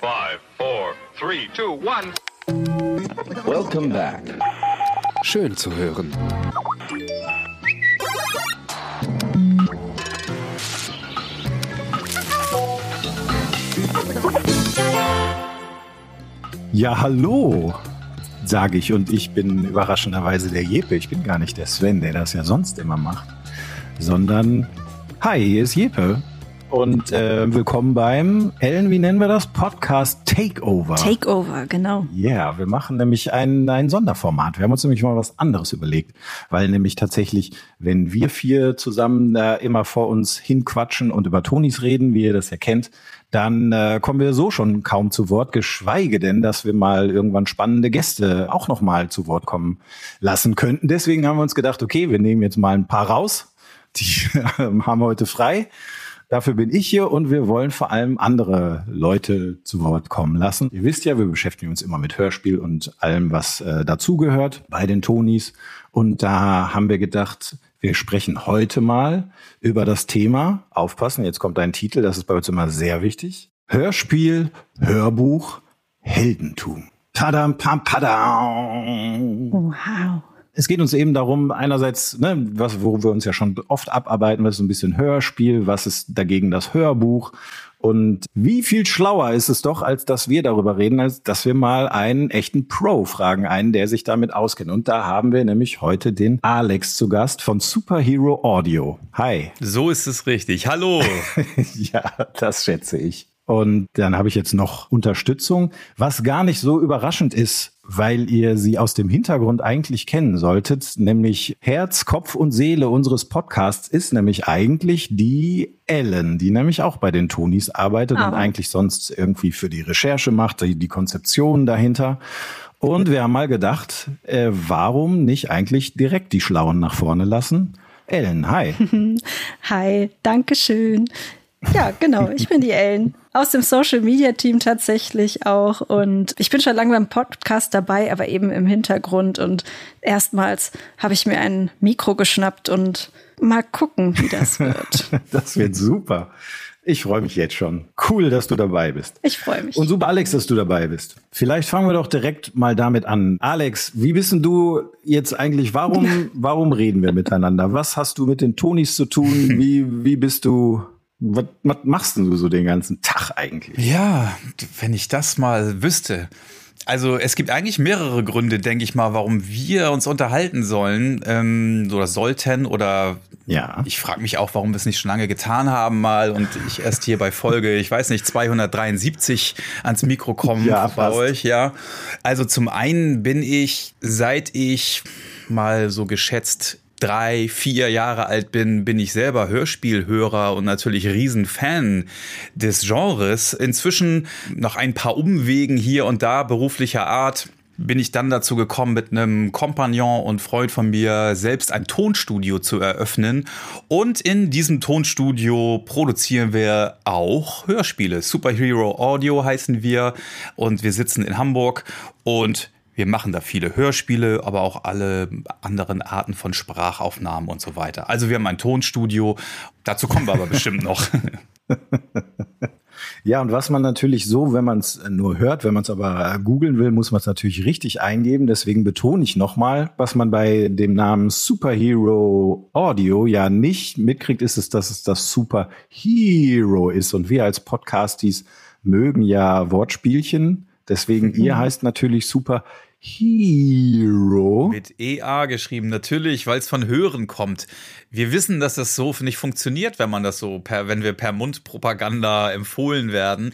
Five, four, three, two, one. Welcome back. Schön zu hören. Ja, hallo, sage ich. Und ich bin überraschenderweise der Jeppe. Ich bin gar nicht der Sven, der das ja sonst immer macht, sondern, hi, hier ist Jeppe. Und äh, willkommen beim, Ellen, wie nennen wir das? Podcast Takeover. Takeover, genau. Ja, yeah, wir machen nämlich ein, ein Sonderformat. Wir haben uns nämlich mal was anderes überlegt, weil nämlich tatsächlich, wenn wir vier zusammen da immer vor uns hinquatschen und über Tonis reden, wie ihr das ja kennt, dann äh, kommen wir so schon kaum zu Wort, geschweige denn, dass wir mal irgendwann spannende Gäste auch noch mal zu Wort kommen lassen könnten. Deswegen haben wir uns gedacht, okay, wir nehmen jetzt mal ein paar raus. Die haben heute frei. Dafür bin ich hier und wir wollen vor allem andere Leute zu Wort kommen lassen. Ihr wisst ja, wir beschäftigen uns immer mit Hörspiel und allem, was äh, dazugehört bei den Tonis. Und da haben wir gedacht, wir sprechen heute mal über das Thema, aufpassen, jetzt kommt ein Titel, das ist bei uns immer sehr wichtig. Hörspiel, Hörbuch, Heldentum. Tadam, pam, padam. Wow. Es geht uns eben darum, einerseits, ne, was, wo wir uns ja schon oft abarbeiten, was ist so ein bisschen Hörspiel, was ist dagegen das Hörbuch und wie viel schlauer ist es doch, als dass wir darüber reden, als dass wir mal einen echten Pro fragen, einen, der sich damit auskennt. Und da haben wir nämlich heute den Alex zu Gast von Superhero Audio. Hi. So ist es richtig. Hallo. ja, das schätze ich. Und dann habe ich jetzt noch Unterstützung, was gar nicht so überraschend ist, weil ihr sie aus dem Hintergrund eigentlich kennen solltet, nämlich Herz, Kopf und Seele unseres Podcasts ist nämlich eigentlich die Ellen, die nämlich auch bei den Tonis arbeitet oh. und eigentlich sonst irgendwie für die Recherche macht, die, die Konzeption dahinter. Und wir haben mal gedacht, äh, warum nicht eigentlich direkt die Schlauen nach vorne lassen? Ellen, hi. hi, danke schön. Ja, genau. Ich bin die Ellen. Aus dem Social Media Team tatsächlich auch. Und ich bin schon lange beim Podcast dabei, aber eben im Hintergrund. Und erstmals habe ich mir ein Mikro geschnappt und mal gucken, wie das wird. das wird super. Ich freue mich jetzt schon. Cool, dass du dabei bist. Ich freue mich. Und super, Alex, dass du dabei bist. Vielleicht fangen wir doch direkt mal damit an. Alex, wie bist denn du jetzt eigentlich, warum, warum reden wir miteinander? Was hast du mit den Tonis zu tun? Wie, wie bist du was, was machst du so den ganzen Tag eigentlich? Ja, wenn ich das mal wüsste. Also es gibt eigentlich mehrere Gründe, denke ich mal, warum wir uns unterhalten sollen ähm, oder sollten oder ja. ich frage mich auch, warum wir es nicht schon lange getan haben mal und ich erst hier bei Folge, ich weiß nicht, 273 ans Mikro kommen ja, bei euch. Ja, also zum einen bin ich, seit ich mal so geschätzt drei, vier Jahre alt bin, bin ich selber Hörspielhörer und natürlich Riesenfan des Genres. Inzwischen nach ein paar Umwegen hier und da beruflicher Art bin ich dann dazu gekommen, mit einem Kompagnon und Freund von mir selbst ein Tonstudio zu eröffnen. Und in diesem Tonstudio produzieren wir auch Hörspiele. Superhero Audio heißen wir und wir sitzen in Hamburg und wir machen da viele Hörspiele, aber auch alle anderen Arten von Sprachaufnahmen und so weiter. Also wir haben ein Tonstudio. Dazu kommen wir aber bestimmt noch. Ja, und was man natürlich so, wenn man es nur hört, wenn man es aber googeln will, muss man es natürlich richtig eingeben. Deswegen betone ich nochmal, was man bei dem Namen Superhero Audio ja nicht mitkriegt, ist es, dass es das Superhero ist. Und wir als Podcasties mögen ja Wortspielchen. Deswegen, ihr mhm. heißt natürlich Super Hero. Mit EA geschrieben, natürlich, weil es von Hören kommt. Wir wissen, dass das so nicht funktioniert, wenn man das so per, wenn wir per Mundpropaganda empfohlen werden.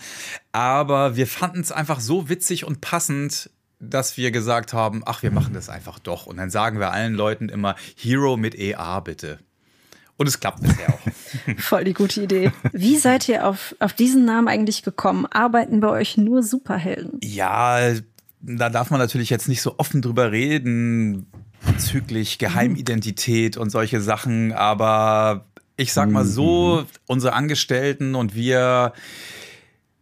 Aber wir fanden es einfach so witzig und passend, dass wir gesagt haben, ach, wir machen das einfach doch. Und dann sagen wir allen Leuten immer Hero mit EA bitte. Und es klappt bisher auch. Voll die gute Idee. Wie seid ihr auf, auf diesen Namen eigentlich gekommen? Arbeiten bei euch nur Superhelden? Ja, da darf man natürlich jetzt nicht so offen drüber reden bezüglich Geheimidentität und solche Sachen, aber ich sag mal so, mhm. unsere Angestellten und wir,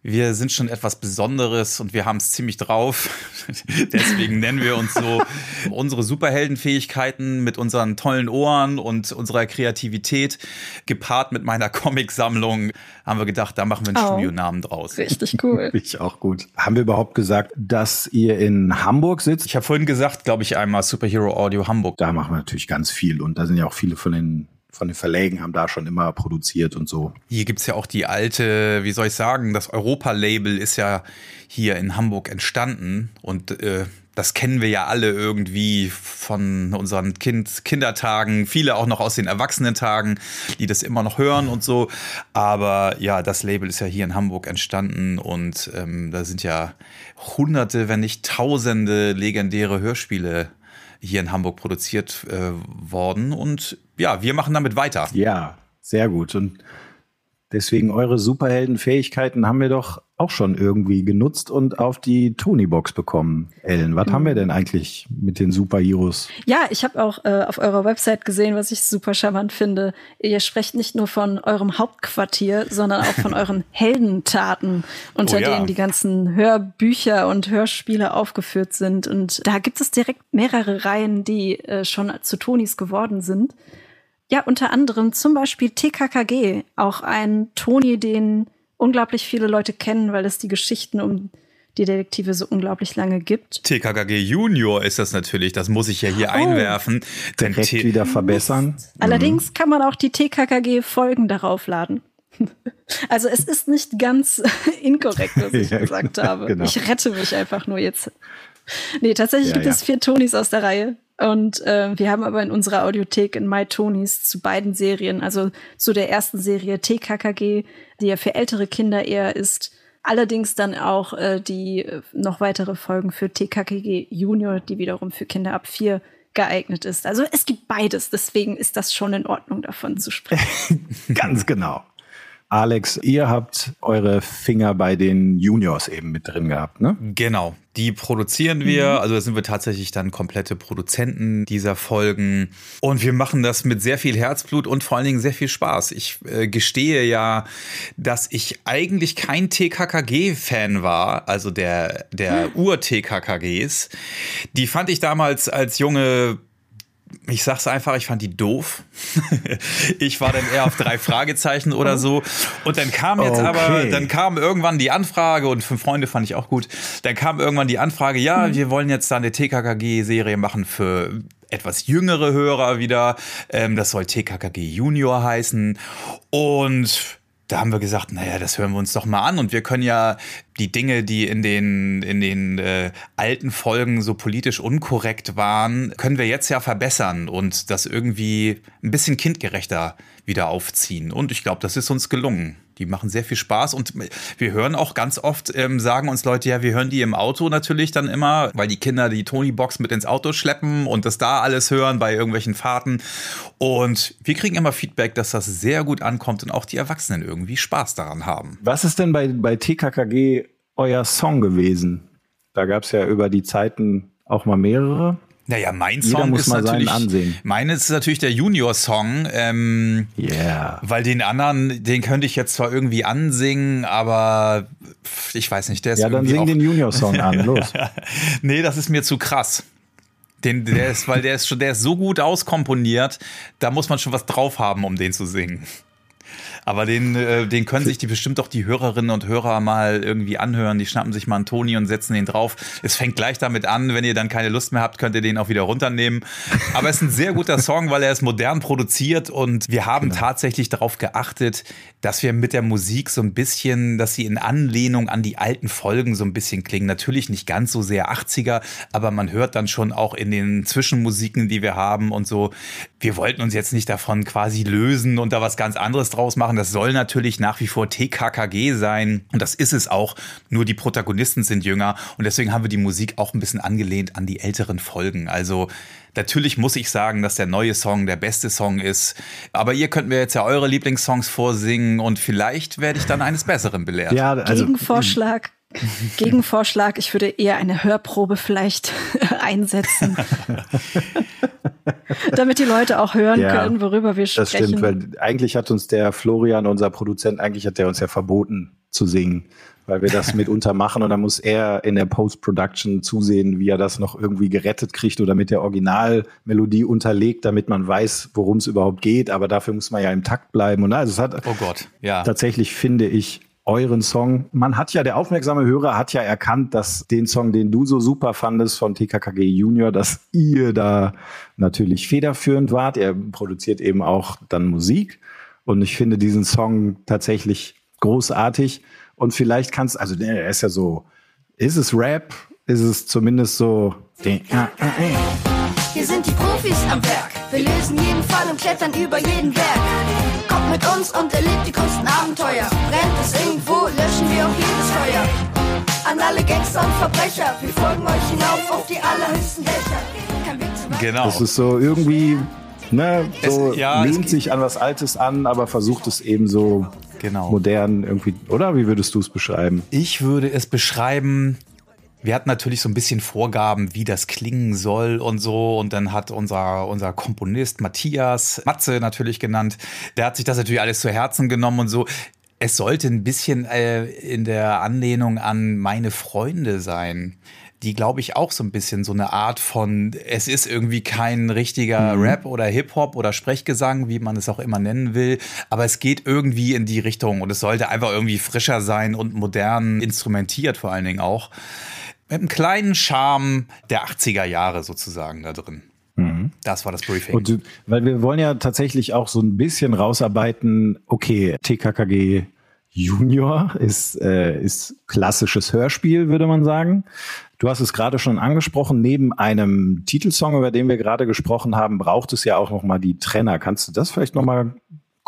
wir sind schon etwas Besonderes und wir haben es ziemlich drauf. Deswegen nennen wir uns so unsere Superheldenfähigkeiten mit unseren tollen Ohren und unserer Kreativität gepaart mit meiner Comicsammlung haben wir gedacht, da machen wir einen oh, Studionamen draus. Richtig cool. ich auch gut. Haben wir überhaupt gesagt, dass ihr in Hamburg sitzt? Ich habe vorhin gesagt, glaube ich, einmal Superhero Audio Hamburg. Da machen wir natürlich ganz viel und da sind ja auch viele von den von den Verlägen haben da schon immer produziert und so. Hier gibt es ja auch die alte, wie soll ich sagen, das Europa-Label ist ja hier in Hamburg entstanden und äh, das kennen wir ja alle irgendwie von unseren kind Kindertagen, viele auch noch aus den Erwachsenentagen, die das immer noch hören und so. Aber ja, das Label ist ja hier in Hamburg entstanden und ähm, da sind ja hunderte, wenn nicht tausende legendäre Hörspiele hier in Hamburg produziert äh, worden. Und ja, wir machen damit weiter. Ja, sehr gut. Und deswegen eure Superheldenfähigkeiten haben wir doch auch schon irgendwie genutzt und auf die Tony-Box bekommen. Ellen, was mhm. haben wir denn eigentlich mit den Superheroes? Ja, ich habe auch äh, auf eurer Website gesehen, was ich super charmant finde. Ihr sprecht nicht nur von eurem Hauptquartier, sondern auch von euren Heldentaten, unter oh ja. denen die ganzen Hörbücher und Hörspiele aufgeführt sind. Und da gibt es direkt mehrere Reihen, die äh, schon zu Tonis geworden sind. Ja, unter anderem zum Beispiel TKKG, auch ein Toni, den unglaublich viele Leute kennen, weil es die Geschichten um die Detektive so unglaublich lange gibt. TKKG Junior ist das natürlich, das muss ich ja hier oh, einwerfen. Direkt wieder verbessern. Allerdings mhm. kann man auch die TKKG-Folgen darauf laden. Also es ist nicht ganz inkorrekt, was ich ja, gesagt habe. Genau. Ich rette mich einfach nur jetzt. Nee, tatsächlich ja, gibt ja. es vier Tonis aus der Reihe. Und äh, wir haben aber in unserer Audiothek in My Tonys zu beiden Serien, also zu der ersten Serie TKKG, die ja für ältere Kinder eher ist, allerdings dann auch äh, die äh, noch weitere Folgen für TKKG Junior, die wiederum für Kinder ab vier geeignet ist. Also es gibt beides, deswegen ist das schon in Ordnung, davon zu sprechen. Ganz genau. Alex, ihr habt eure Finger bei den Juniors eben mit drin gehabt, ne? Genau. Die produzieren wir, mhm. also da sind wir tatsächlich dann komplette Produzenten dieser Folgen. Und wir machen das mit sehr viel Herzblut und vor allen Dingen sehr viel Spaß. Ich äh, gestehe ja, dass ich eigentlich kein TKKG-Fan war, also der, der hm. Ur-TKKGs. Die fand ich damals als junge ich sag's einfach, ich fand die doof. ich war dann eher auf drei Fragezeichen oder so. Und dann kam jetzt okay. aber, dann kam irgendwann die Anfrage und fünf Freunde fand ich auch gut. Dann kam irgendwann die Anfrage, ja, mhm. wir wollen jetzt da eine TKKG-Serie machen für etwas jüngere Hörer wieder. Ähm, das soll TKKG Junior heißen. Und da haben wir gesagt, naja, das hören wir uns doch mal an. Und wir können ja die Dinge, die in den, in den äh, alten Folgen so politisch unkorrekt waren, können wir jetzt ja verbessern und das irgendwie ein bisschen kindgerechter wieder aufziehen. Und ich glaube, das ist uns gelungen. Die machen sehr viel Spaß und wir hören auch ganz oft, ähm, sagen uns Leute, ja, wir hören die im Auto natürlich dann immer, weil die Kinder die Tony-Box mit ins Auto schleppen und das da alles hören bei irgendwelchen Fahrten. Und wir kriegen immer Feedback, dass das sehr gut ankommt und auch die Erwachsenen irgendwie Spaß daran haben. Was ist denn bei, bei TKKG euer Song gewesen? Da gab es ja über die Zeiten auch mal mehrere. Naja, mein Jeder Song ist natürlich, meine ist natürlich der Junior-Song, ähm, yeah. weil den anderen, den könnte ich jetzt zwar irgendwie ansingen, aber ich weiß nicht, der ist Ja, dann sing den Junior-Song an, los. nee, das ist mir zu krass. Den, der ist, weil der ist schon, der ist so gut auskomponiert, da muss man schon was drauf haben, um den zu singen. Aber den, äh, den können sich die bestimmt auch die Hörerinnen und Hörer mal irgendwie anhören. Die schnappen sich mal einen Toni und setzen den drauf. Es fängt gleich damit an, wenn ihr dann keine Lust mehr habt, könnt ihr den auch wieder runternehmen. Aber es ist ein sehr guter Song, weil er ist modern produziert und wir haben genau. tatsächlich darauf geachtet, dass wir mit der Musik so ein bisschen, dass sie in Anlehnung an die alten Folgen so ein bisschen klingen. Natürlich nicht ganz so sehr 80er, aber man hört dann schon auch in den Zwischenmusiken, die wir haben und so. Wir wollten uns jetzt nicht davon quasi lösen und da was ganz anderes draus machen machen. Das soll natürlich nach wie vor TKKG sein und das ist es auch. Nur die Protagonisten sind jünger und deswegen haben wir die Musik auch ein bisschen angelehnt an die älteren Folgen. Also Natürlich muss ich sagen, dass der neue Song der beste Song ist. Aber ihr könnt mir jetzt ja eure Lieblingssongs vorsingen und vielleicht werde ich dann eines Besseren belehrt. Ja, also, Gegenvorschlag. Gegenvorschlag, ich würde eher eine Hörprobe vielleicht einsetzen. Damit die Leute auch hören ja, können, worüber wir sprechen. Das stimmt, weil eigentlich hat uns der Florian, unser Produzent, eigentlich hat der uns ja verboten zu singen weil wir das mitunter machen und dann muss er in der Post-Production zusehen, wie er das noch irgendwie gerettet kriegt oder mit der Originalmelodie unterlegt, damit man weiß, worum es überhaupt geht. Aber dafür muss man ja im Takt bleiben. Und also es hat oh Gott, ja. tatsächlich, finde ich, euren Song. Man hat ja, der aufmerksame Hörer hat ja erkannt, dass den Song, den du so super fandest von TKKG Junior, dass ihr da natürlich federführend wart. Er produziert eben auch dann Musik. Und ich finde diesen Song tatsächlich großartig. Und vielleicht kannst, also er ist ja so, ist es Rap? Ist es zumindest so. Hier sind die Profis am Werk. Wir lösen jeden Fall und klettern über jeden Berg. Kommt mit uns und erlebt die größten Abenteuer. Brennt es irgendwo, löschen wir auch jedes Feuer. An alle Gangster und Verbrecher, wir folgen euch hinauf auf die allerhöchsten Dächer. Genau. Das ist so irgendwie, ne, so es, ja, lehnt sich an was Altes an, aber versucht es eben so genau. modern irgendwie, oder? Wie würdest du es beschreiben? Ich würde es beschreiben, wir hatten natürlich so ein bisschen Vorgaben, wie das klingen soll und so. Und dann hat unser, unser Komponist Matthias, Matze natürlich genannt, der hat sich das natürlich alles zu Herzen genommen und so. Es sollte ein bisschen äh, in der Anlehnung an meine Freunde sein die, glaube ich, auch so ein bisschen so eine Art von, es ist irgendwie kein richtiger mhm. Rap oder Hip-Hop oder Sprechgesang, wie man es auch immer nennen will, aber es geht irgendwie in die Richtung und es sollte einfach irgendwie frischer sein und modern instrumentiert vor allen Dingen auch. Mit einem kleinen Charme der 80er Jahre sozusagen da drin. Mhm. Das war das Briefing. Und, weil wir wollen ja tatsächlich auch so ein bisschen rausarbeiten, okay, TKKG Junior ist, äh, ist klassisches Hörspiel, würde man sagen. Du hast es gerade schon angesprochen, neben einem Titelsong, über den wir gerade gesprochen haben, braucht es ja auch noch mal die Trenner. Kannst du das vielleicht noch mal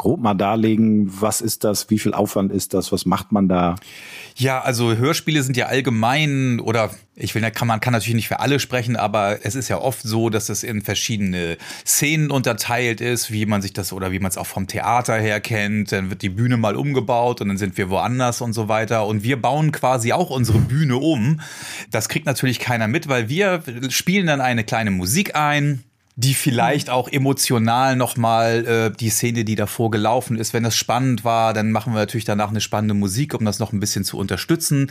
grob mal darlegen, was ist das, wie viel Aufwand ist das, was macht man da? Ja, also Hörspiele sind ja allgemein oder ich will, kann, man kann natürlich nicht für alle sprechen, aber es ist ja oft so, dass es in verschiedene Szenen unterteilt ist, wie man sich das oder wie man es auch vom Theater her kennt. Dann wird die Bühne mal umgebaut und dann sind wir woanders und so weiter. Und wir bauen quasi auch unsere Bühne um. Das kriegt natürlich keiner mit, weil wir spielen dann eine kleine Musik ein die vielleicht auch emotional nochmal äh, die Szene, die davor gelaufen ist, wenn das spannend war, dann machen wir natürlich danach eine spannende Musik, um das noch ein bisschen zu unterstützen.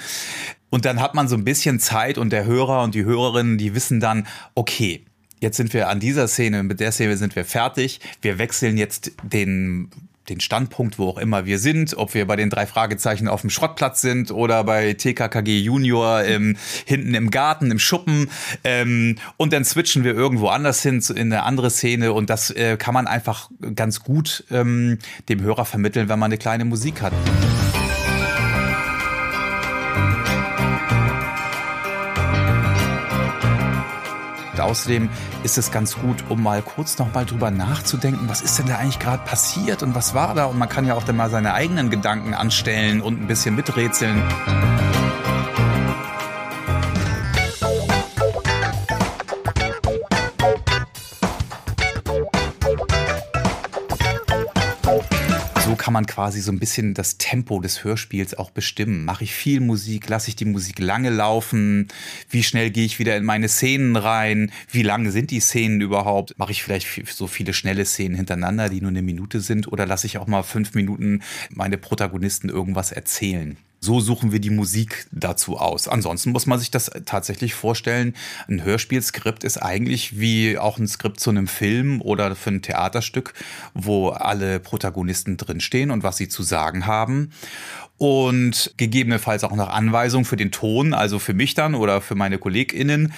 Und dann hat man so ein bisschen Zeit und der Hörer und die Hörerinnen, die wissen dann, okay, jetzt sind wir an dieser Szene, mit der Szene sind wir fertig. Wir wechseln jetzt den den Standpunkt, wo auch immer wir sind, ob wir bei den drei Fragezeichen auf dem Schrottplatz sind oder bei TKKG Junior ähm, hinten im Garten, im Schuppen. Ähm, und dann switchen wir irgendwo anders hin in eine andere Szene und das äh, kann man einfach ganz gut ähm, dem Hörer vermitteln, wenn man eine kleine Musik hat. Außerdem ist es ganz gut, um mal kurz noch mal drüber nachzudenken, was ist denn da eigentlich gerade passiert und was war da? Und man kann ja auch dann mal seine eigenen Gedanken anstellen und ein bisschen miträtseln. Kann man quasi so ein bisschen das Tempo des Hörspiels auch bestimmen. Mache ich viel Musik, lasse ich die Musik lange laufen, wie schnell gehe ich wieder in meine Szenen rein, wie lange sind die Szenen überhaupt, mache ich vielleicht so viele schnelle Szenen hintereinander, die nur eine Minute sind, oder lasse ich auch mal fünf Minuten meine Protagonisten irgendwas erzählen so suchen wir die Musik dazu aus. Ansonsten muss man sich das tatsächlich vorstellen. Ein Hörspielskript ist eigentlich wie auch ein Skript zu einem Film oder für ein Theaterstück, wo alle Protagonisten drinstehen und was sie zu sagen haben und gegebenenfalls auch noch Anweisungen für den Ton, also für mich dann oder für meine KollegInnen,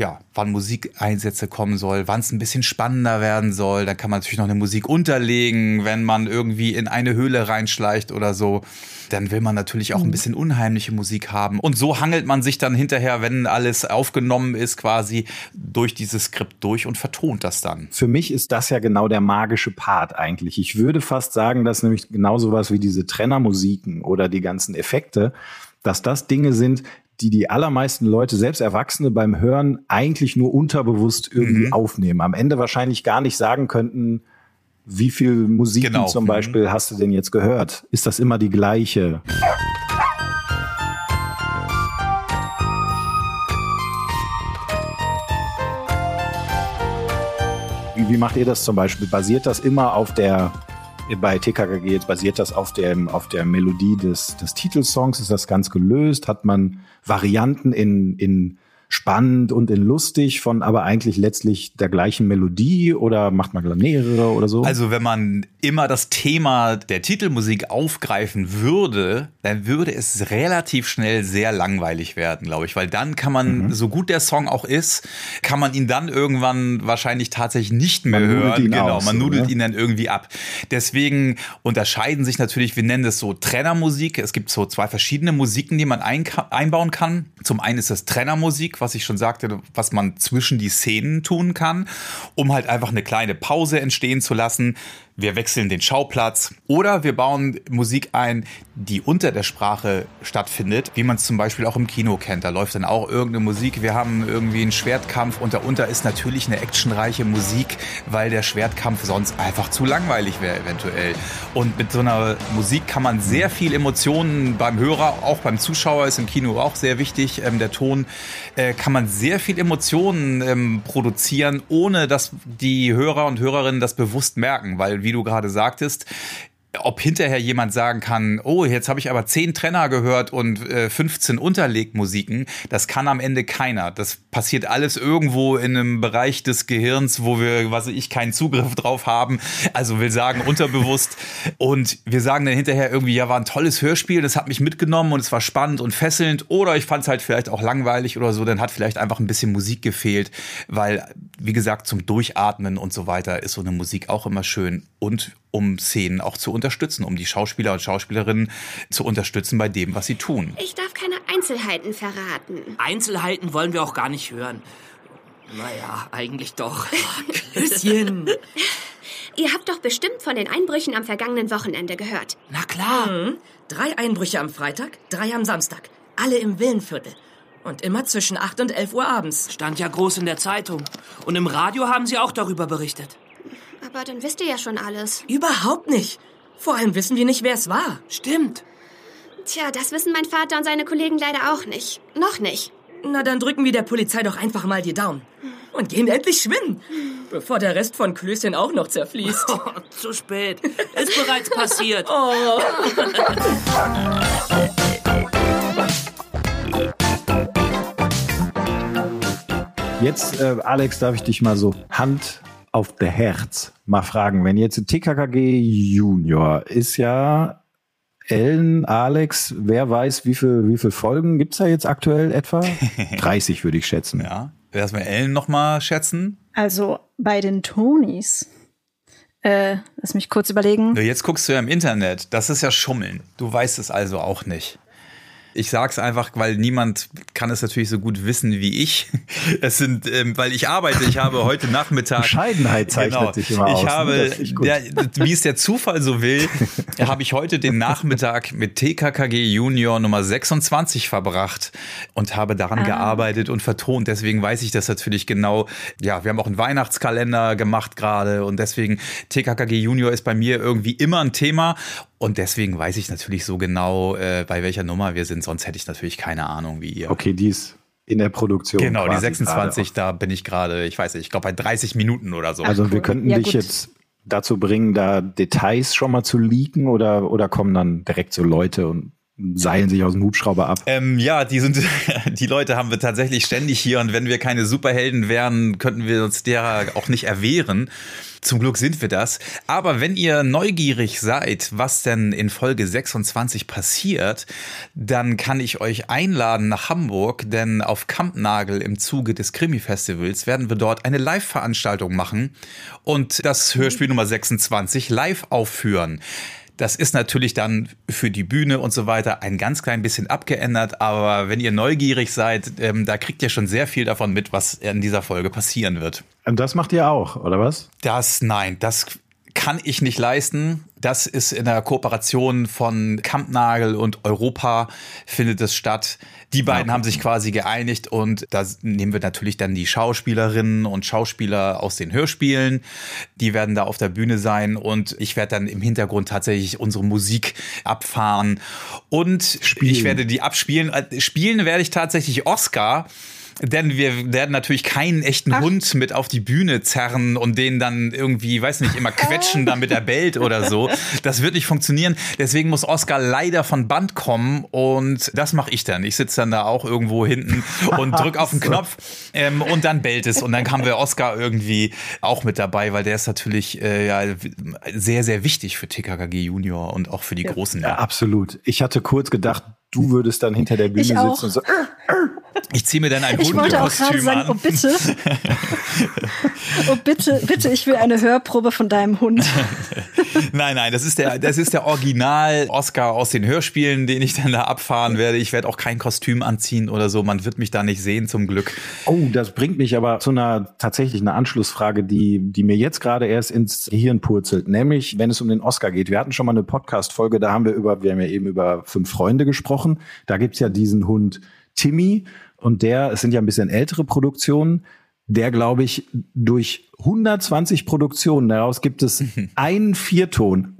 ja, wann Musikeinsätze kommen soll, wann es ein bisschen spannender werden soll. Dann kann man natürlich noch eine Musik unterlegen, wenn man irgendwie in eine Höhle reinschleicht oder so. Dann will man natürlich auch ein mhm. bisschen unheimliche Musik haben. Und so hangelt man sich dann hinterher, wenn alles aufgenommen ist, quasi durch dieses Skript durch und vertont das dann. Für mich ist das ja genau der magische Part eigentlich. Ich würde fast sagen, dass nämlich genau sowas wie diese Trennermusiken oder die ganzen Effekte, dass das Dinge sind, die die allermeisten Leute, selbst Erwachsene beim Hören, eigentlich nur unterbewusst irgendwie mhm. aufnehmen. Am Ende wahrscheinlich gar nicht sagen könnten, wie viel Musik genau. zum mhm. Beispiel mhm. hast du denn jetzt gehört? Ist das immer die gleiche? Wie, wie macht ihr das zum Beispiel? Basiert das immer auf der Bei TKKG jetzt basiert das auf der, auf der Melodie des, des Titelsongs. Ist das ganz gelöst? Hat man Varianten in, in spannend und in lustig von aber eigentlich letztlich der gleichen Melodie oder macht man mehrere oder so? Also wenn man immer das Thema der Titelmusik aufgreifen würde, dann würde es relativ schnell sehr langweilig werden, glaube ich, weil dann kann man, mhm. so gut der Song auch ist, kann man ihn dann irgendwann wahrscheinlich tatsächlich nicht mehr man hören. genau, aus, man nudelt oder? ihn dann irgendwie ab. Deswegen unterscheiden sich natürlich, wir nennen das so Trennermusik. Es gibt so zwei verschiedene Musiken, die man einbauen kann. Zum einen ist das Trennermusik, was ich schon sagte, was man zwischen die Szenen tun kann, um halt einfach eine kleine Pause entstehen zu lassen wir wechseln den Schauplatz oder wir bauen Musik ein, die unter der Sprache stattfindet, wie man es zum Beispiel auch im Kino kennt. Da läuft dann auch irgendeine Musik. Wir haben irgendwie einen Schwertkampf und darunter ist natürlich eine actionreiche Musik, weil der Schwertkampf sonst einfach zu langweilig wäre eventuell. Und mit so einer Musik kann man sehr viel Emotionen beim Hörer, auch beim Zuschauer ist im Kino auch sehr wichtig, ähm, der Ton, äh, kann man sehr viel Emotionen ähm, produzieren, ohne dass die Hörer und Hörerinnen das bewusst merken, weil wie wie du gerade sagtest, ob hinterher jemand sagen kann, oh, jetzt habe ich aber zehn Trenner gehört und äh, 15 Unterlegmusiken, das kann am Ende keiner. Das passiert alles irgendwo in einem Bereich des Gehirns, wo wir, was ich, keinen Zugriff drauf haben. Also will sagen, unterbewusst. Und wir sagen dann hinterher irgendwie, ja, war ein tolles Hörspiel, das hat mich mitgenommen und es war spannend und fesselnd. Oder ich fand es halt vielleicht auch langweilig oder so, dann hat vielleicht einfach ein bisschen Musik gefehlt, weil, wie gesagt, zum Durchatmen und so weiter ist so eine Musik auch immer schön. Und um Szenen auch zu unterstützen, um die Schauspieler und Schauspielerinnen zu unterstützen bei dem, was sie tun. Ich darf keine Einzelheiten verraten. Einzelheiten wollen wir auch gar nicht hören. Naja, eigentlich doch. Küsschen. Ihr habt doch bestimmt von den Einbrüchen am vergangenen Wochenende gehört. Na klar. Mhm. Drei Einbrüche am Freitag, drei am Samstag. Alle im Villenviertel. Und immer zwischen 8 und 11 Uhr abends. Stand ja groß in der Zeitung. Und im Radio haben sie auch darüber berichtet. Aber dann wisst ihr ja schon alles. Überhaupt nicht. Vor allem wissen wir nicht, wer es war. Stimmt. Tja, das wissen mein Vater und seine Kollegen leider auch nicht. Noch nicht. Na, dann drücken wir der Polizei doch einfach mal die Daumen. Und gehen endlich schwimmen. Bevor der Rest von Klößchen auch noch zerfließt. Oh, zu spät. Ist bereits passiert. Oh. Jetzt, äh, Alex, darf ich dich mal so Hand auf der Herz mal fragen, wenn jetzt TKKG Junior ist ja Ellen, Alex, wer weiß, wie viele wie viel Folgen gibt's da jetzt aktuell etwa? 30 würde ich schätzen. Ja, erstmal Ellen nochmal schätzen. Also bei den Tonys. Äh, lass mich kurz überlegen. Jetzt guckst du ja im Internet. Das ist ja Schummeln. Du weißt es also auch nicht. Ich sag's einfach, weil niemand kann es natürlich so gut wissen wie ich. Es sind, ähm, weil ich arbeite, ich habe heute Nachmittag. Bescheidenheit zeichnet genau, sich immer ich aus. Ne? Habe, der, wie es der Zufall so will, habe ich heute den Nachmittag mit TKKG Junior Nummer 26 verbracht und habe daran ah. gearbeitet und vertont. Deswegen weiß ich das natürlich genau. Ja, wir haben auch einen Weihnachtskalender gemacht gerade und deswegen TKKG Junior ist bei mir irgendwie immer ein Thema und deswegen weiß ich natürlich so genau, äh, bei welcher Nummer wir sind. Sonst hätte ich natürlich keine Ahnung, wie ihr. Okay, die ist in der Produktion. Genau, die 26, da bin ich gerade, ich weiß nicht, ich glaube bei 30 Minuten oder so. Also wir könnten ja, dich gut. jetzt dazu bringen, da Details schon mal zu leaken oder, oder kommen dann direkt so Leute und seilen sich aus dem Hubschrauber ab. Ähm, ja, die sind, die Leute haben wir tatsächlich ständig hier und wenn wir keine Superhelden wären, könnten wir uns derer auch nicht erwehren. Zum Glück sind wir das. Aber wenn ihr neugierig seid, was denn in Folge 26 passiert, dann kann ich euch einladen nach Hamburg, denn auf Kampnagel im Zuge des Krimi-Festivals werden wir dort eine Live-Veranstaltung machen und das Hörspiel Nummer 26 live aufführen. Das ist natürlich dann für die Bühne und so weiter ein ganz klein bisschen abgeändert, aber wenn ihr neugierig seid, ähm, da kriegt ihr schon sehr viel davon mit, was in dieser Folge passieren wird. Und das macht ihr auch, oder was? Das, nein, das kann ich nicht leisten. Das ist in der Kooperation von Kampnagel und Europa findet es statt. Die beiden okay. haben sich quasi geeinigt und da nehmen wir natürlich dann die Schauspielerinnen und Schauspieler aus den Hörspielen. Die werden da auf der Bühne sein und ich werde dann im Hintergrund tatsächlich unsere Musik abfahren und Spielen. ich werde die abspielen. Äh, spielen werde ich tatsächlich Oscar Denn wir werden natürlich keinen echten Ach. Hund mit auf die Bühne zerren und den dann irgendwie, weiß nicht, immer quetschen, damit er bellt oder so. Das wird nicht funktionieren. Deswegen muss Oscar leider von Band kommen und das mache ich dann. Ich sitze dann da auch irgendwo hinten und drück auf den Knopf ähm, und dann bellt es und dann haben wir Oscar irgendwie auch mit dabei, weil der ist natürlich äh, ja, sehr, sehr wichtig für TKKG Junior und auch für die Großen. Ja, absolut. Ich hatte kurz gedacht, du würdest dann hinter der Bühne sitzen und so. Ich ziehe mir dann ein Ich wollte auch gerade sagen, oh bitte. oh bitte, bitte, ich will eine Hörprobe von deinem Hund. nein, nein, das ist der, das ist der Original Oscar aus den Hörspielen, den ich dann da abfahren werde. Ich werde auch kein Kostüm anziehen oder so. Man wird mich da nicht sehen, zum Glück. Oh, das bringt mich aber zu einer tatsächlich einer Anschlussfrage, die, die mir jetzt gerade erst ins Gehirn purzelt. Nämlich, wenn es um den Oscar geht. Wir hatten schon mal eine Podcast-Folge, da haben wir über, wir haben ja eben über fünf Freunde gesprochen. Da gibt's ja diesen Hund Timmy und der, es sind ja ein bisschen ältere Produktionen, der, glaube ich, durch 120 Produktionen, daraus gibt es einen Vierton.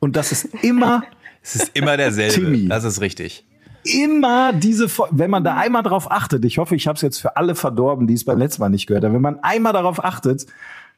Und das ist immer. Es ist immer derselbe. Timmy. Das ist richtig. Immer diese, wenn man da einmal drauf achtet, ich hoffe, ich habe es jetzt für alle verdorben, die es beim letzten Mal nicht gehört haben, wenn man einmal darauf achtet,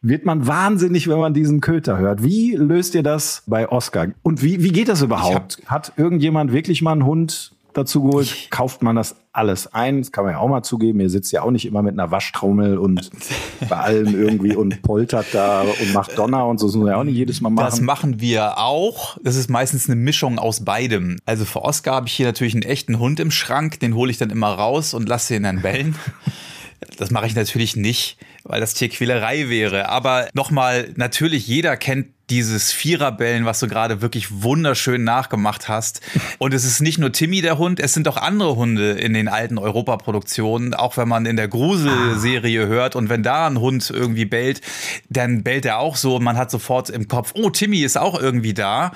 wird man wahnsinnig, wenn man diesen Köter hört. Wie löst ihr das bei Oscar? Und wie, wie geht das überhaupt? Hat irgendjemand wirklich mal einen Hund dazu geholt? Kauft man das alles ein? Das kann man ja auch mal zugeben. Ihr sitzt ja auch nicht immer mit einer Waschtrommel und bei allem irgendwie und poltert da und macht Donner und so. Das muss man ja auch nicht jedes Mal machen. Das machen wir auch. Das ist meistens eine Mischung aus beidem. Also für Oscar habe ich hier natürlich einen echten Hund im Schrank. Den hole ich dann immer raus und lasse ihn dann bellen. Das mache ich natürlich nicht, weil das Tierquälerei wäre. Aber nochmal, natürlich, jeder kennt dieses Viererbellen, was du gerade wirklich wunderschön nachgemacht hast. Und es ist nicht nur Timmy der Hund, es sind auch andere Hunde in den alten Europaproduktionen. Auch wenn man in der Gruselserie hört und wenn da ein Hund irgendwie bellt, dann bellt er auch so. Man hat sofort im Kopf, oh, Timmy ist auch irgendwie da.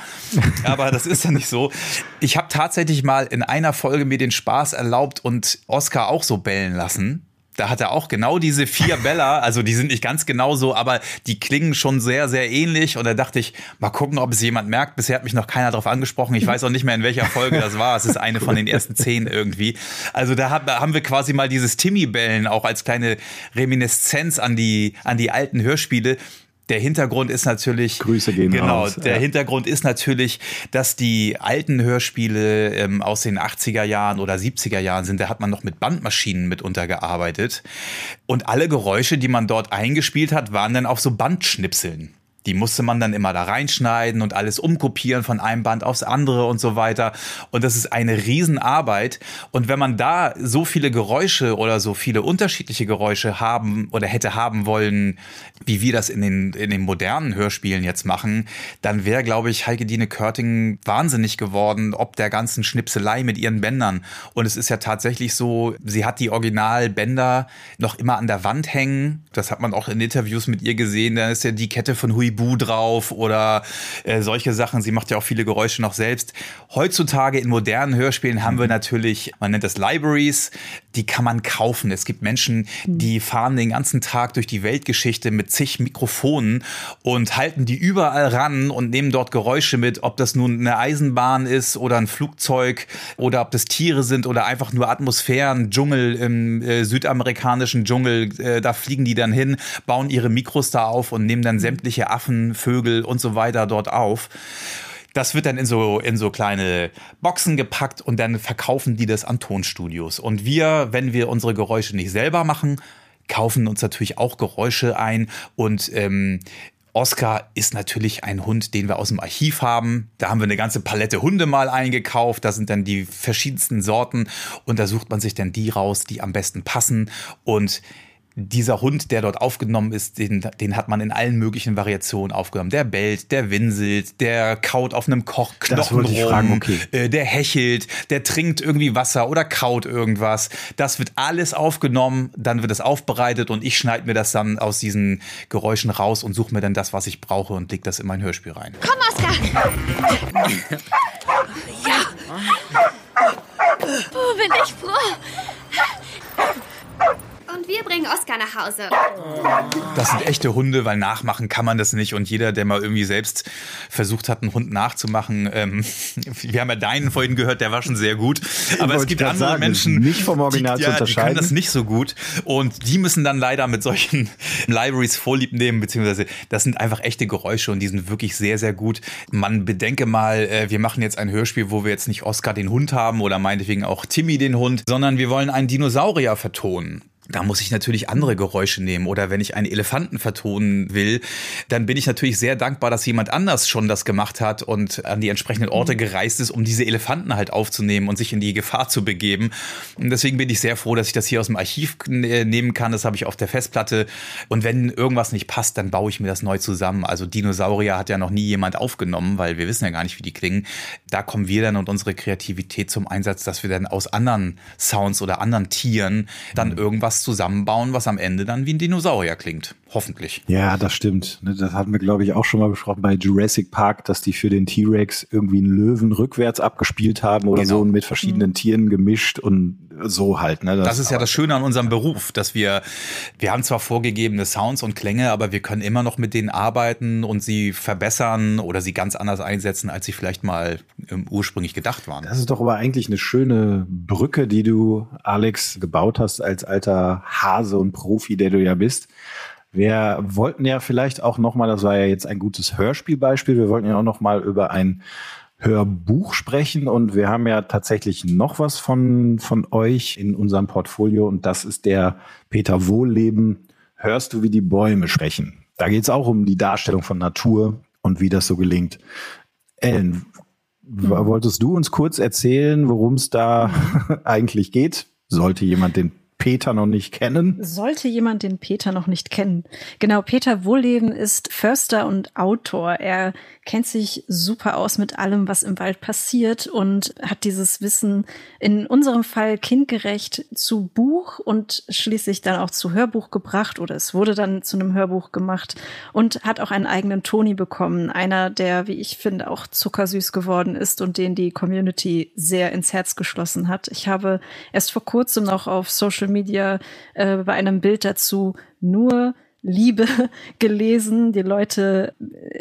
Aber das ist ja nicht so. Ich habe tatsächlich mal in einer Folge mir den Spaß erlaubt und Oscar auch so bellen lassen da hat er auch genau diese vier Bäller, also die sind nicht ganz genau so, aber die klingen schon sehr, sehr ähnlich. Und da dachte ich, mal gucken, ob es jemand merkt. Bisher hat mich noch keiner darauf angesprochen. Ich weiß auch nicht mehr, in welcher Folge das war. Es ist eine von den ersten zehn irgendwie. Also da haben wir quasi mal dieses Timmy-Bellen auch als kleine Reminiszenz an die, an die alten Hörspiele. Der Hintergrund ist natürlich. Grüße gehen Genau, raus. der ja. Hintergrund ist natürlich, dass die alten Hörspiele ähm, aus den 80er Jahren oder 70er Jahren sind. Da hat man noch mit Bandmaschinen mitunter gearbeitet. Und alle Geräusche, die man dort eingespielt hat, waren dann auf so Bandschnipseln. Die musste man dann immer da reinschneiden und alles umkopieren von einem Band aufs andere und so weiter. Und das ist eine Riesenarbeit. Und wenn man da so viele Geräusche oder so viele unterschiedliche Geräusche haben oder hätte haben wollen, wie wir das in den, in den modernen Hörspielen jetzt machen, dann wäre, glaube ich, Heike Dine Körting wahnsinnig geworden, ob der ganzen Schnipselei mit ihren Bändern. Und es ist ja tatsächlich so, sie hat die Originalbänder noch immer an der Wand hängen. Das hat man auch in Interviews mit ihr gesehen. Da ist ja die Kette von Hui Bu drauf oder äh, solche Sachen. Sie macht ja auch viele Geräusche noch selbst. Heutzutage in modernen Hörspielen haben wir natürlich, man nennt das Libraries, die kann man kaufen. Es gibt Menschen, die fahren den ganzen Tag durch die Weltgeschichte mit zig Mikrofonen und halten die überall ran und nehmen dort Geräusche mit, ob das nun eine Eisenbahn ist oder ein Flugzeug oder ob das Tiere sind oder einfach nur Atmosphären, Dschungel im äh, südamerikanischen Dschungel. Äh, da fliegen die dann hin, bauen ihre Mikros da auf und nehmen dann sämtliche Affen Affen, Vögel und so weiter dort auf. Das wird dann in so, in so kleine Boxen gepackt und dann verkaufen die das an Tonstudios. Und wir, wenn wir unsere Geräusche nicht selber machen, kaufen uns natürlich auch Geräusche ein und ähm, Oscar ist natürlich ein Hund, den wir aus dem Archiv haben. Da haben wir eine ganze Palette Hunde mal eingekauft. Da sind dann die verschiedensten Sorten und da sucht man sich dann die raus, die am besten passen. Und dieser Hund, der dort aufgenommen ist, den, den hat man in allen möglichen Variationen aufgenommen. Der bellt, der winselt, der kaut auf einem Kochknochen rum, fragen, okay. äh, der hechelt, der trinkt irgendwie Wasser oder kaut irgendwas. Das wird alles aufgenommen, dann wird es aufbereitet und ich schneide mir das dann aus diesen Geräuschen raus und suche mir dann das, was ich brauche und leg das in mein Hörspiel rein. Komm, Oskar! ja! Oh, bin ich froh! Und wir bringen Oskar nach Hause. Das sind echte Hunde, weil nachmachen kann man das nicht. Und jeder, der mal irgendwie selbst versucht hat, einen Hund nachzumachen, ähm, wir haben ja deinen vorhin gehört, der war schon sehr gut. Aber es gibt andere sagen, Menschen, nicht vom Original die, zu unterscheiden. die können das nicht so gut. Und die müssen dann leider mit solchen Libraries vorlieb nehmen, beziehungsweise das sind einfach echte Geräusche und die sind wirklich sehr, sehr gut. Man bedenke mal, äh, wir machen jetzt ein Hörspiel, wo wir jetzt nicht Oscar den Hund haben oder meinetwegen auch Timmy den Hund, sondern wir wollen einen Dinosaurier vertonen da muss ich natürlich andere Geräusche nehmen. Oder wenn ich einen Elefanten vertonen will, dann bin ich natürlich sehr dankbar, dass jemand anders schon das gemacht hat und an die entsprechenden Orte mhm. gereist ist, um diese Elefanten halt aufzunehmen und sich in die Gefahr zu begeben. Und deswegen bin ich sehr froh, dass ich das hier aus dem Archiv äh, nehmen kann. Das habe ich auf der Festplatte. Und wenn irgendwas nicht passt, dann baue ich mir das neu zusammen. Also Dinosaurier hat ja noch nie jemand aufgenommen, weil wir wissen ja gar nicht, wie die klingen. Da kommen wir dann und unsere Kreativität zum Einsatz, dass wir dann aus anderen Sounds oder anderen Tieren dann mhm. irgendwas was zusammenbauen, was am Ende dann wie ein Dinosaurier klingt. Hoffentlich. Ja, das stimmt. Ne, das hatten wir, glaube ich, auch schon mal besprochen bei Jurassic Park, dass die für den T-Rex irgendwie einen Löwen rückwärts abgespielt haben oder genau. so mit verschiedenen mhm. Tieren gemischt und so halt. Ne? Das, das ist ja das Schöne an unserem Beruf, dass wir, wir haben zwar vorgegebene Sounds und Klänge, aber wir können immer noch mit denen arbeiten und sie verbessern oder sie ganz anders einsetzen, als sie vielleicht mal ursprünglich gedacht waren. Das ist doch aber eigentlich eine schöne Brücke, die du, Alex, gebaut hast als alter Hase und Profi, der du ja bist. Wir wollten ja vielleicht auch noch mal, das war ja jetzt ein gutes Hörspielbeispiel, wir wollten ja auch noch mal über ein Hörbuch sprechen und wir haben ja tatsächlich noch was von, von euch in unserem Portfolio und das ist der Peter Wohlleben. Hörst du, wie die Bäume sprechen? Da geht es auch um die Darstellung von Natur und wie das so gelingt. Ellen, wolltest du uns kurz erzählen, worum es da eigentlich geht? Sollte jemand den Peter noch nicht kennen. Sollte jemand den Peter noch nicht kennen. Genau, Peter Wohlleben ist Förster und Autor. Er kennt sich super aus mit allem, was im Wald passiert und hat dieses Wissen in unserem Fall kindgerecht zu Buch und schließlich dann auch zu Hörbuch gebracht oder es wurde dann zu einem Hörbuch gemacht und hat auch einen eigenen Toni bekommen. Einer, der, wie ich finde, auch zuckersüß geworden ist und den die Community sehr ins Herz geschlossen hat. Ich habe erst vor kurzem noch auf Social Media äh, bei einem Bild dazu nur Liebe gelesen. Die Leute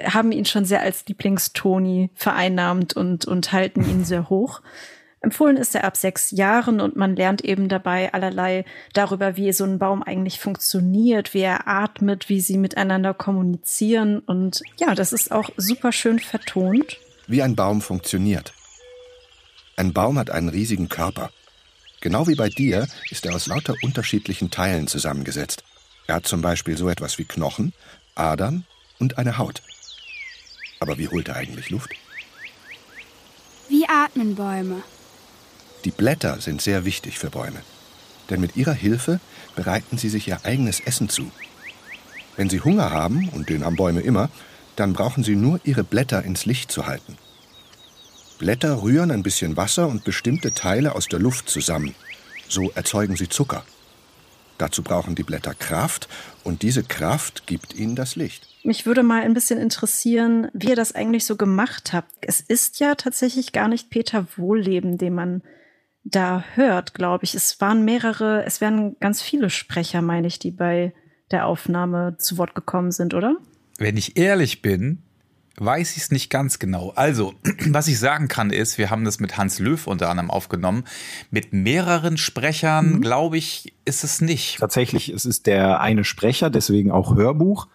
haben ihn schon sehr als Lieblingstoni vereinnahmt und, und halten ihn sehr hoch. Empfohlen ist er ab sechs Jahren und man lernt eben dabei allerlei darüber, wie so ein Baum eigentlich funktioniert, wie er atmet, wie sie miteinander kommunizieren. Und ja, das ist auch super schön vertont. Wie ein Baum funktioniert. Ein Baum hat einen riesigen Körper. Genau wie bei dir ist er aus lauter unterschiedlichen Teilen zusammengesetzt. Er hat zum Beispiel so etwas wie Knochen, Adern und eine Haut. Aber wie holt er eigentlich Luft? Wie atmen Bäume? Die Blätter sind sehr wichtig für Bäume. Denn mit ihrer Hilfe bereiten sie sich ihr eigenes Essen zu. Wenn sie Hunger haben, und den haben Bäume immer, dann brauchen sie nur ihre Blätter ins Licht zu halten. Blätter rühren ein bisschen Wasser und bestimmte Teile aus der Luft zusammen. So erzeugen sie Zucker. Dazu brauchen die Blätter Kraft und diese Kraft gibt ihnen das Licht. Mich würde mal ein bisschen interessieren, wie ihr das eigentlich so gemacht habt. Es ist ja tatsächlich gar nicht Peter Wohlleben, den man da hört, glaube ich. Es waren mehrere, es wären ganz viele Sprecher, meine ich, die bei der Aufnahme zu Wort gekommen sind, oder? Wenn ich ehrlich bin, weiß ich es nicht ganz genau. Also, was ich sagen kann, ist, wir haben das mit Hans Löw unter anderem aufgenommen. Mit mehreren Sprechern, mhm. glaube ich, ist es nicht. Tatsächlich, es ist der eine Sprecher, deswegen auch Hörbuch.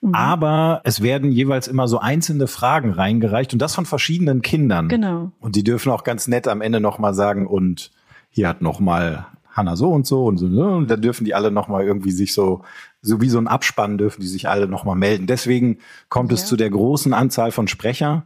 Mhm. Aber es werden jeweils immer so einzelne Fragen reingereicht und das von verschiedenen Kindern. Genau. Und die dürfen auch ganz nett am Ende nochmal sagen, und hier hat nochmal Hanna so und so und so. Ne? Und dann dürfen die alle nochmal irgendwie sich so so wie so ein Abspann dürfen die sich alle nochmal melden. Deswegen kommt es zu der großen Anzahl von Sprecher.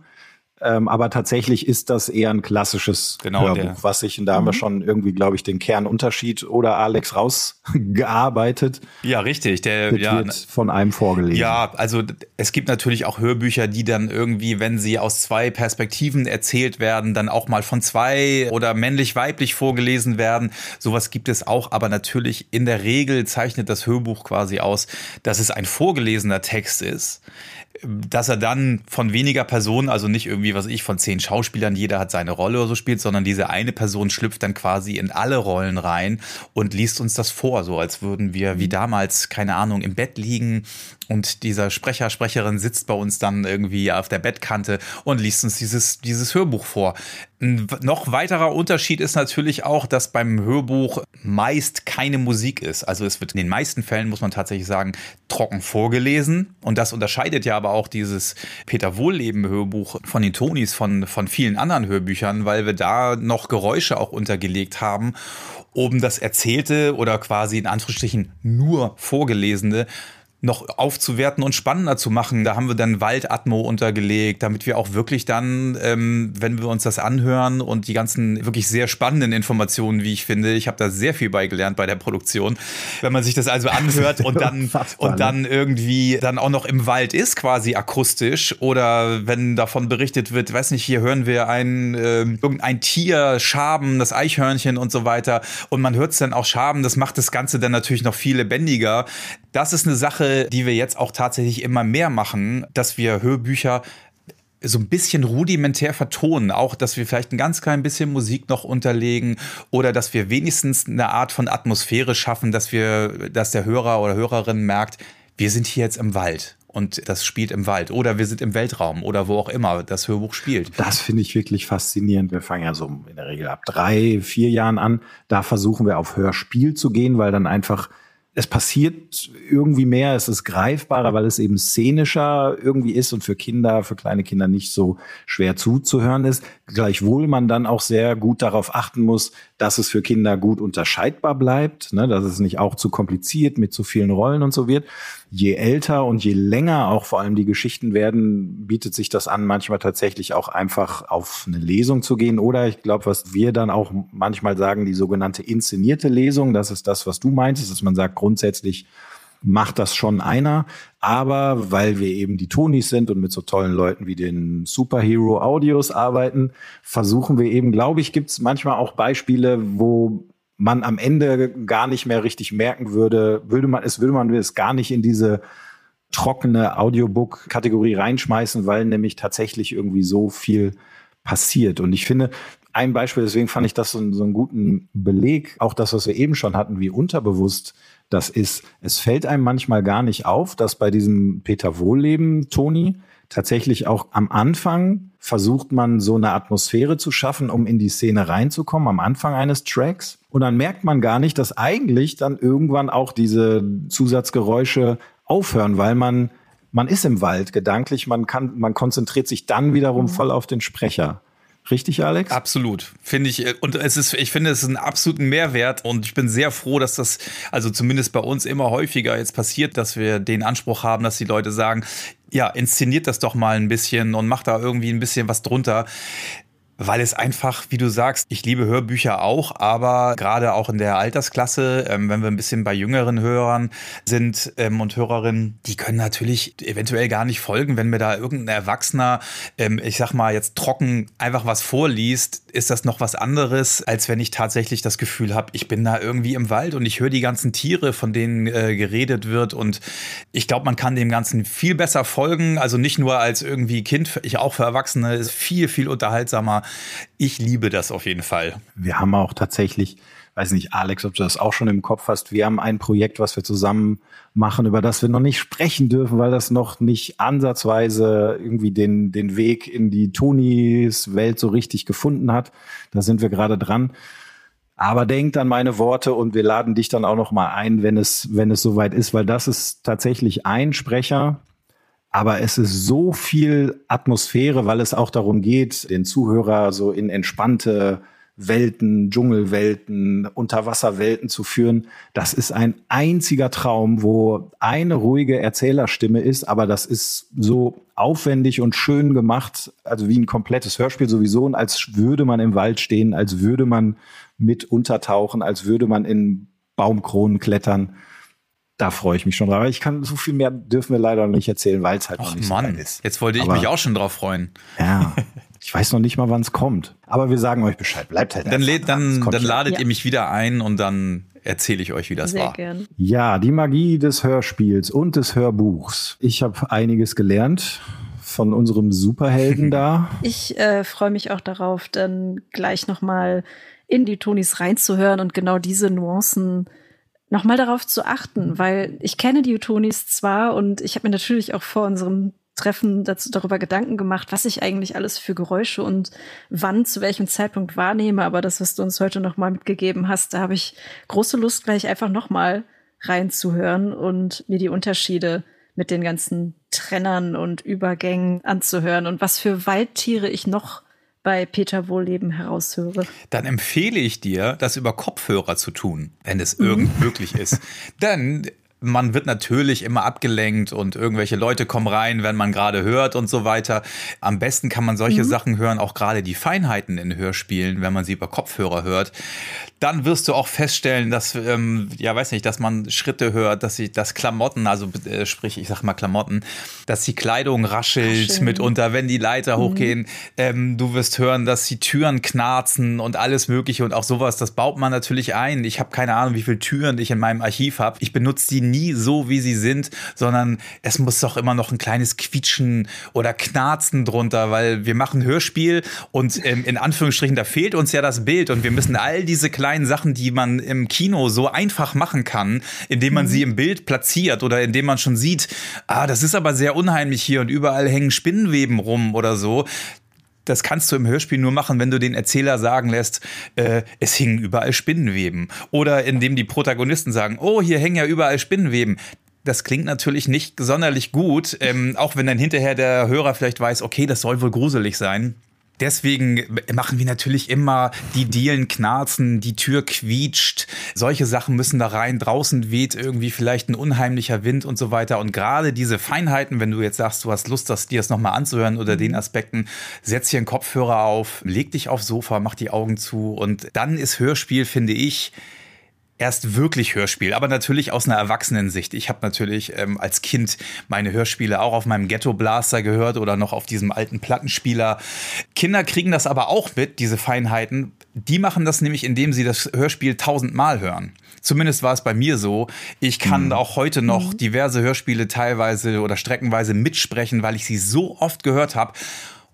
Ähm, aber tatsächlich ist das eher ein klassisches genau, Hörbuch, der. was ich, und da mhm. haben wir mhm. schon irgendwie, glaube ich, den Kernunterschied oder Alex rausgearbeitet. Ja, richtig. Der ja, wird von einem vorgelesen. Ja, also es gibt natürlich auch Hörbücher, die dann irgendwie, wenn sie aus zwei Perspektiven erzählt werden, dann auch mal von zwei oder männlich-weiblich vorgelesen werden. Sowas gibt es auch, aber natürlich in der Regel zeichnet das Hörbuch quasi aus, dass es ein vorgelesener Text ist dass er dann von weniger Personen, also nicht irgendwie, was ich, von zehn Schauspielern, jeder hat seine Rolle oder so spielt, sondern diese eine Person schlüpft dann quasi in alle Rollen rein und liest uns das vor, so als würden wir wie damals, keine Ahnung, im Bett liegen und dieser Sprecher, Sprecherin sitzt bei uns dann irgendwie auf der Bettkante und liest uns dieses, dieses Hörbuch vor. Ein noch weiterer Unterschied ist natürlich auch, dass beim Hörbuch meist keine Musik ist. Also es wird in den meisten Fällen, muss man tatsächlich sagen, trocken vorgelesen. Und das unterscheidet ja aber auch dieses Peter Wohlleben-Hörbuch von den Tonis von, von vielen anderen Hörbüchern, weil wir da noch Geräusche auch untergelegt haben, um das Erzählte oder quasi in Anführungsstrichen nur Vorgelesene noch aufzuwerten und spannender zu machen. Da haben wir dann Waldatmo untergelegt, damit wir auch wirklich dann, ähm, wenn wir uns das anhören und die ganzen wirklich sehr spannenden Informationen, wie ich finde, ich habe da sehr viel beigelernt bei der Produktion. Wenn man sich das also anhört und dann und dann irgendwie dann auch noch im Wald ist, quasi akustisch, oder wenn davon berichtet wird, weiß nicht, hier hören wir ein äh, irgendein Tier schaben, das Eichhörnchen und so weiter, und man hört es dann auch schaben, das macht das Ganze dann natürlich noch viel lebendiger. Das ist eine Sache, die wir jetzt auch tatsächlich immer mehr machen, dass wir Hörbücher so ein bisschen rudimentär vertonen, auch dass wir vielleicht ein ganz klein bisschen Musik noch unterlegen oder dass wir wenigstens eine Art von Atmosphäre schaffen, dass wir, dass der Hörer oder Hörerin merkt, wir sind hier jetzt im Wald und das spielt im Wald oder wir sind im Weltraum oder wo auch immer das Hörbuch spielt. Das finde ich wirklich faszinierend. Wir fangen ja so in der Regel ab drei, vier Jahren an. Da versuchen wir auf Hörspiel zu gehen, weil dann einfach es passiert irgendwie mehr, es ist greifbarer, weil es eben szenischer irgendwie ist und für Kinder, für kleine Kinder nicht so schwer zuzuhören ist. Gleichwohl man dann auch sehr gut darauf achten muss, dass es für Kinder gut unterscheidbar bleibt, ne, dass es nicht auch zu kompliziert mit zu vielen Rollen und so wird je älter und je länger auch vor allem die Geschichten werden, bietet sich das an, manchmal tatsächlich auch einfach auf eine Lesung zu gehen. Oder ich glaube, was wir dann auch manchmal sagen, die sogenannte inszenierte Lesung, das ist das, was du meintest, dass man sagt, grundsätzlich macht das schon einer. Aber weil wir eben die Tonis sind und mit so tollen Leuten wie den Superhero Audios arbeiten, versuchen wir eben, glaube ich, gibt es manchmal auch Beispiele, wo man am Ende gar nicht mehr richtig merken würde, würde man es, würde man es gar nicht in diese trockene Audiobook-Kategorie reinschmeißen, weil nämlich tatsächlich irgendwie so viel passiert. Und ich finde, ein Beispiel, deswegen fand ich das so, so einen guten Beleg, auch das, was wir eben schon hatten, wie unterbewusst das ist. Es fällt einem manchmal gar nicht auf, dass bei diesem Peter Wohlleben, Toni, tatsächlich auch am Anfang versucht man so eine Atmosphäre zu schaffen, um in die Szene reinzukommen, am Anfang eines Tracks. Und dann merkt man gar nicht, dass eigentlich dann irgendwann auch diese Zusatzgeräusche aufhören, weil man, man ist im Wald gedanklich, man kann, man konzentriert sich dann wiederum mhm. voll auf den Sprecher. Richtig, Alex? Absolut. Finde ich, äh, und es ist, ich finde, es ist einen absoluten Mehrwert und ich bin sehr froh, dass das, also zumindest bei uns immer häufiger jetzt passiert, dass wir den Anspruch haben, dass die Leute sagen, ja, inszeniert das doch mal ein bisschen und macht da irgendwie ein bisschen was drunter weil es einfach, wie du sagst, ich liebe Hörbücher auch, aber gerade auch in der Altersklasse, ähm, wenn wir ein bisschen bei jüngeren Hörern sind ähm, und Hörerinnen, die können natürlich eventuell gar nicht folgen, wenn mir da irgendein Erwachsener, ähm, ich sag mal jetzt trocken einfach was vorliest, ist das noch was anderes, als wenn ich tatsächlich das Gefühl habe, ich bin da irgendwie im Wald und ich höre die ganzen Tiere, von denen äh, geredet wird. Und ich glaube, man kann dem Ganzen viel besser folgen, also nicht nur als irgendwie Kind, ich auch für Erwachsene, ist viel, viel unterhaltsamer ich liebe das auf jeden Fall. Wir haben auch tatsächlich, weiß nicht, Alex, ob du das auch schon im Kopf hast, wir haben ein Projekt, was wir zusammen machen, über das wir noch nicht sprechen dürfen, weil das noch nicht ansatzweise irgendwie den, den Weg in die Tonis Welt so richtig gefunden hat. Da sind wir gerade dran. Aber denkt an meine Worte und wir laden dich dann auch noch mal ein, wenn es, wenn es soweit ist, weil das ist tatsächlich ein Sprecher, aber es ist so viel Atmosphäre, weil es auch darum geht, den Zuhörer so in entspannte Welten, Dschungelwelten, Unterwasserwelten zu führen. Das ist ein einziger Traum, wo eine ruhige Erzählerstimme ist, aber das ist so aufwendig und schön gemacht, also wie ein komplettes Hörspiel sowieso, und als würde man im Wald stehen, als würde man mit untertauchen, als würde man in Baumkronen klettern da freue ich mich schon drauf. Aber ich kann so viel mehr dürfen wir leider noch nicht erzählen, weil es halt Och, noch nicht Mann, so ist. Jetzt wollte ich Aber, mich auch schon drauf freuen. Ja. Ich weiß noch nicht mal, wann es kommt. Aber wir sagen euch Bescheid. Bleibt halt Dann, lädt, dann, dann ladet ja. ihr mich wieder ein und dann erzähle ich euch, wie das Sehr war. Gern. Ja, die Magie des Hörspiels und des Hörbuchs. Ich habe einiges gelernt von unserem Superhelden da. Ich äh, freue mich auch darauf, dann gleich nochmal in die Tonis reinzuhören und genau diese Nuancen nochmal darauf zu achten, weil ich kenne die Tonis zwar und ich habe mir natürlich auch vor unserem Treffen dazu, darüber Gedanken gemacht, was ich eigentlich alles für Geräusche und wann, zu welchem Zeitpunkt wahrnehme. Aber das, was du uns heute nochmal mitgegeben hast, da habe ich große Lust, gleich einfach nochmal reinzuhören und mir die Unterschiede mit den ganzen Trennern und Übergängen anzuhören und was für Waldtiere ich noch bei Peter Wohlleben heraushöre. Dann empfehle ich dir, das über Kopfhörer zu tun, wenn es irgend möglich ist. Denn man wird natürlich immer abgelenkt und irgendwelche Leute kommen rein, wenn man gerade hört und so weiter. Am besten kann man solche mhm. Sachen hören, auch gerade die Feinheiten in Hörspielen, wenn man sie über Kopfhörer hört dann wirst du auch feststellen, dass, ähm, ja, weiß nicht, dass man Schritte hört, dass sie das Klamotten, also äh, sprich, ich sag mal Klamotten, dass die Kleidung raschelt Rascheln. mitunter, wenn die Leiter mhm. hochgehen. Ähm, du wirst hören, dass die Türen knarzen und alles Mögliche und auch sowas. Das baut man natürlich ein. Ich habe keine Ahnung, wie viele Türen ich in meinem Archiv habe. Ich benutze die nie so, wie sie sind, sondern es muss doch immer noch ein kleines Quietschen oder Knarzen drunter, weil wir machen Hörspiel und ähm, in Anführungsstrichen, da fehlt uns ja das Bild und wir müssen all diese kleinen Sachen, die man im Kino so einfach machen kann, indem man mhm. sie im Bild platziert oder indem man schon sieht, ah, das ist aber sehr unheimlich hier und überall hängen Spinnenweben rum oder so das kannst du im Hörspiel nur machen, wenn du den Erzähler sagen lässt, äh, es hingen überall Spinnenweben. Oder indem die Protagonisten sagen, oh, hier hängen ja überall Spinnenweben. Das klingt natürlich nicht sonderlich gut, ähm, auch wenn dann hinterher der Hörer vielleicht weiß, okay, das soll wohl gruselig sein deswegen machen wir natürlich immer die Dielen knarzen, die Tür quietscht. Solche Sachen müssen da rein. Draußen weht irgendwie vielleicht ein unheimlicher Wind und so weiter. Und gerade diese Feinheiten, wenn du jetzt sagst, du hast Lust, das, dir das nochmal anzuhören oder den Aspekten, setz hier einen Kopfhörer auf, leg dich aufs Sofa, mach die Augen zu und dann ist Hörspiel, finde ich, erst wirklich Hörspiel, aber natürlich aus einer Erwachsenensicht. Ich habe natürlich ähm, als Kind meine Hörspiele auch auf meinem Ghetto Blaster gehört oder noch auf diesem alten Plattenspieler. Kinder kriegen das aber auch mit, diese Feinheiten. Die machen das nämlich, indem sie das Hörspiel tausendmal hören. Zumindest war es bei mir so. Ich kann mhm. auch heute noch mhm. diverse Hörspiele teilweise oder streckenweise mitsprechen, weil ich sie so oft gehört habe.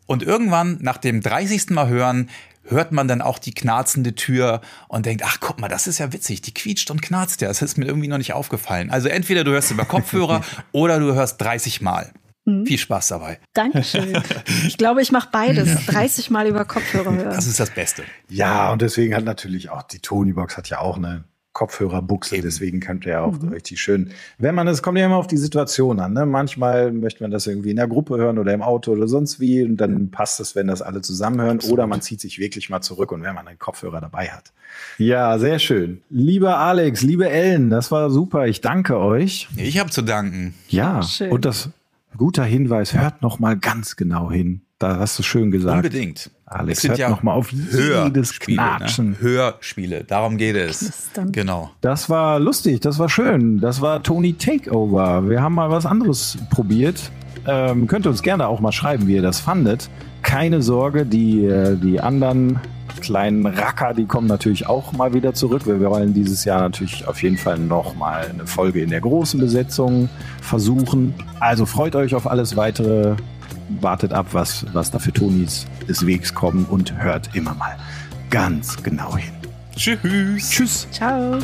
Und irgendwann nach dem 30. Mal hören hört man dann auch die knarzende Tür und denkt, ach guck mal, das ist ja witzig, die quietscht und knarzt ja. Das ist mir irgendwie noch nicht aufgefallen. Also entweder du hörst über Kopfhörer oder du hörst 30 Mal. Mhm. Viel Spaß dabei. Dankeschön. Ich glaube, ich mache beides. Ja. 30 Mal über Kopfhörer hören. Das ist das Beste. Ja, und deswegen hat natürlich auch die Tonybox hat ja auch eine Kopfhörerbuchse, Eben. deswegen könnt ihr auch mhm. richtig schön, wenn man, es kommt ja immer auf die Situation an, ne? manchmal möchte man das irgendwie in der Gruppe hören oder im Auto oder sonst wie und dann passt es, wenn das alle zusammenhören Absolut. oder man zieht sich wirklich mal zurück und wenn man einen Kopfhörer dabei hat. Ja, sehr schön. Lieber Alex, liebe Ellen, das war super, ich danke euch. Ich habe zu danken. Ja, schön. und das guter Hinweis, hört noch mal ganz genau hin. Da hast du schön gesagt. Unbedingt. Alex, hört ja noch mal auf jedes ne? Knatschen. Ne? Hörspiele, darum geht es. Knistern. Genau. Das war lustig, das war schön. Das war Tony Takeover. Wir haben mal was anderes probiert. Ähm, könnt ihr uns gerne auch mal schreiben, wie ihr das fandet. Keine Sorge, die, äh, die anderen kleinen Racker, die kommen natürlich auch mal wieder zurück. Wir wollen dieses Jahr natürlich auf jeden Fall noch mal eine Folge in der großen Besetzung versuchen. Also freut euch auf alles weitere wartet ab, was, was da für Tonis des Wegs kommen und hört immer mal ganz genau hin. Tschüss. Tschüss. Ciao.